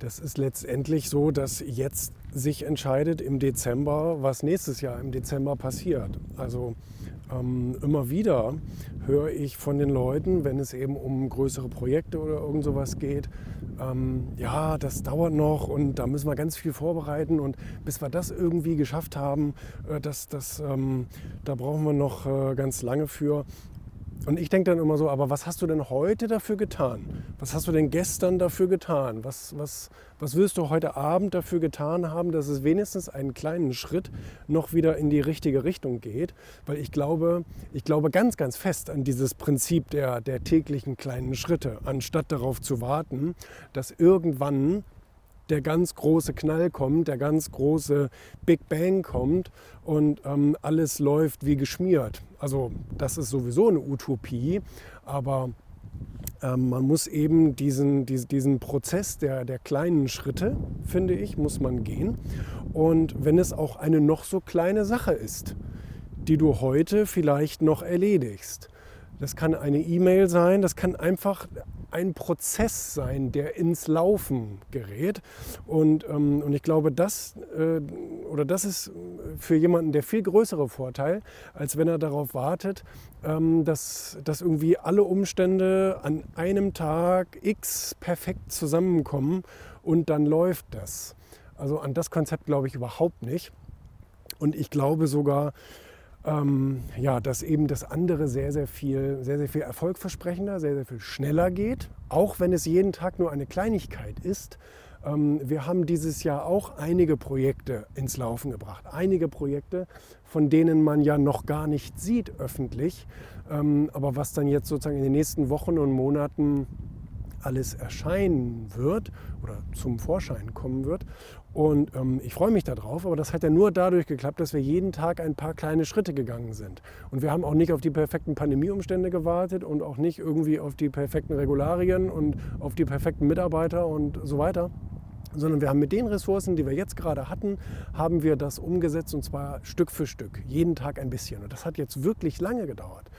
Das ist letztendlich so, dass jetzt sich entscheidet im Dezember, was nächstes Jahr im Dezember passiert. Also ähm, immer wieder höre ich von den Leuten, wenn es eben um größere Projekte oder irgend sowas geht, ähm, ja, das dauert noch und da müssen wir ganz viel vorbereiten und bis wir das irgendwie geschafft haben, äh, das, das, ähm, da brauchen wir noch äh, ganz lange für. Und ich denke dann immer so, aber was hast du denn heute dafür getan? Was hast du denn gestern dafür getan? Was, was, was willst du heute Abend dafür getan haben, dass es wenigstens einen kleinen Schritt noch wieder in die richtige Richtung geht? Weil ich glaube, ich glaube ganz, ganz fest an dieses Prinzip der, der täglichen kleinen Schritte, anstatt darauf zu warten, dass irgendwann der ganz große Knall kommt, der ganz große Big Bang kommt und ähm, alles läuft wie geschmiert. Also das ist sowieso eine Utopie, aber ähm, man muss eben diesen, diesen, diesen Prozess der, der kleinen Schritte, finde ich, muss man gehen. Und wenn es auch eine noch so kleine Sache ist, die du heute vielleicht noch erledigst. Das kann eine E-Mail sein, das kann einfach ein Prozess sein, der ins Laufen gerät. Und, ähm, und ich glaube, das, äh, oder das ist für jemanden der viel größere Vorteil, als wenn er darauf wartet, ähm, dass, dass irgendwie alle Umstände an einem Tag X perfekt zusammenkommen und dann läuft das. Also an das Konzept glaube ich überhaupt nicht. Und ich glaube sogar, ähm, ja, dass eben das andere sehr, sehr viel, sehr, sehr viel erfolgversprechender, sehr, sehr viel schneller geht, auch wenn es jeden Tag nur eine Kleinigkeit ist. Ähm, wir haben dieses Jahr auch einige Projekte ins Laufen gebracht. Einige Projekte, von denen man ja noch gar nicht sieht öffentlich, ähm, aber was dann jetzt sozusagen in den nächsten Wochen und Monaten alles erscheinen wird oder zum Vorschein kommen wird. Und ähm, ich freue mich darauf, aber das hat ja nur dadurch geklappt, dass wir jeden Tag ein paar kleine Schritte gegangen sind. Und wir haben auch nicht auf die perfekten Pandemieumstände gewartet und auch nicht irgendwie auf die perfekten Regularien und auf die perfekten Mitarbeiter und so weiter, sondern wir haben mit den Ressourcen, die wir jetzt gerade hatten, haben wir das umgesetzt und zwar Stück für Stück, jeden Tag ein bisschen. Und das hat jetzt wirklich lange gedauert.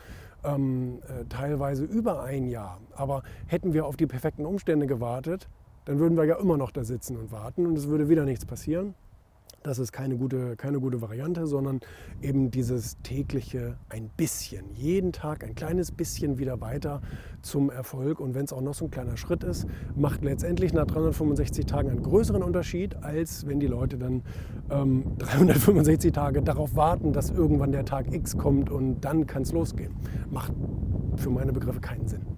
Ähm, äh, teilweise über ein Jahr. Aber hätten wir auf die perfekten Umstände gewartet, dann würden wir ja immer noch da sitzen und warten und es würde wieder nichts passieren. Das ist keine gute, keine gute Variante, sondern eben dieses tägliche ein bisschen, jeden Tag ein kleines bisschen wieder weiter zum Erfolg. Und wenn es auch noch so ein kleiner Schritt ist, macht letztendlich nach 365 Tagen einen größeren Unterschied, als wenn die Leute dann ähm, 365 Tage darauf warten, dass irgendwann der Tag X kommt und dann kann es losgehen. Macht für meine Begriffe keinen Sinn.